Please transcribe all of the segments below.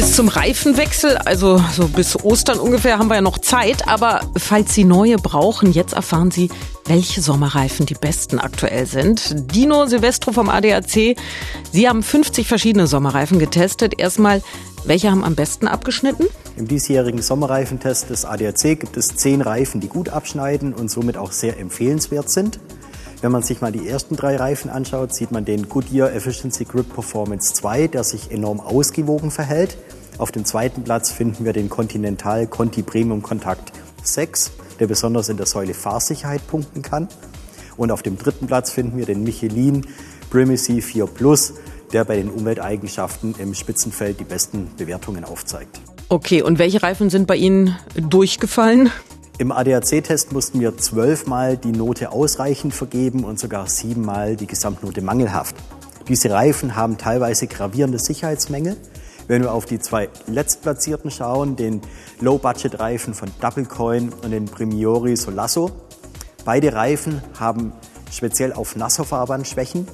Bis zum Reifenwechsel, also so bis Ostern ungefähr, haben wir ja noch Zeit. Aber falls Sie neue brauchen, jetzt erfahren Sie, welche Sommerreifen die besten aktuell sind. Dino Silvestro vom ADAC. Sie haben 50 verschiedene Sommerreifen getestet. Erstmal, welche haben am besten abgeschnitten? Im diesjährigen Sommerreifentest des ADAC gibt es zehn Reifen, die gut abschneiden und somit auch sehr empfehlenswert sind. Wenn man sich mal die ersten drei Reifen anschaut, sieht man den Goodyear Efficiency Grip Performance 2, der sich enorm ausgewogen verhält. Auf dem zweiten Platz finden wir den Continental Conti Premium Kontakt 6, der besonders in der Säule Fahrsicherheit punkten kann. Und auf dem dritten Platz finden wir den Michelin Primacy 4 Plus, der bei den Umwelteigenschaften im Spitzenfeld die besten Bewertungen aufzeigt. Okay, und welche Reifen sind bei Ihnen durchgefallen? Im ADAC-Test mussten wir zwölfmal die Note ausreichend vergeben und sogar siebenmal die Gesamtnote mangelhaft. Diese Reifen haben teilweise gravierende Sicherheitsmängel. Wenn wir auf die zwei Letztplatzierten schauen, den Low-Budget-Reifen von Double Coin und den Primiori Solasso, beide Reifen haben speziell auf Nasserfahrbahn Schwächen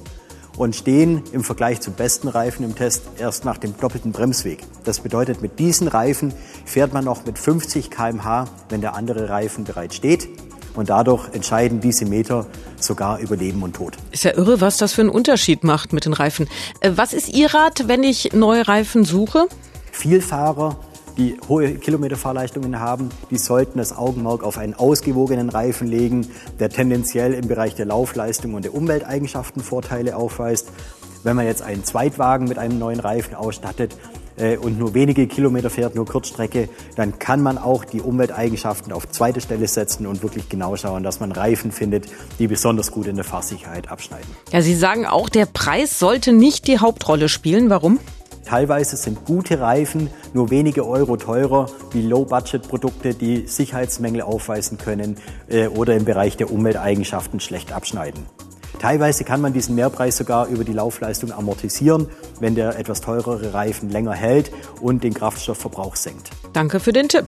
und stehen im Vergleich zum besten Reifen im Test erst nach dem doppelten Bremsweg. Das bedeutet, mit diesen Reifen fährt man noch mit 50 km/h, wenn der andere Reifen bereits steht. Und dadurch entscheiden diese Meter sogar über Leben und Tod. Ist ja irre, was das für einen Unterschied macht mit den Reifen. Äh, was ist Ihr Rat, wenn ich neue Reifen suche? Vielfahrer die hohe Kilometerfahrleistungen haben, die sollten das Augenmerk auf einen ausgewogenen Reifen legen, der tendenziell im Bereich der Laufleistung und der Umwelteigenschaften Vorteile aufweist. Wenn man jetzt einen Zweitwagen mit einem neuen Reifen ausstattet, äh, und nur wenige Kilometer fährt, nur Kurzstrecke, dann kann man auch die Umwelteigenschaften auf zweite Stelle setzen und wirklich genau schauen, dass man Reifen findet, die besonders gut in der Fahrsicherheit abschneiden. Ja, Sie sagen auch, der Preis sollte nicht die Hauptrolle spielen. Warum? Teilweise sind gute Reifen nur wenige Euro teurer wie Low-Budget-Produkte, die Sicherheitsmängel aufweisen können äh, oder im Bereich der Umwelteigenschaften schlecht abschneiden. Teilweise kann man diesen Mehrpreis sogar über die Laufleistung amortisieren, wenn der etwas teurere Reifen länger hält und den Kraftstoffverbrauch senkt. Danke für den Tipp.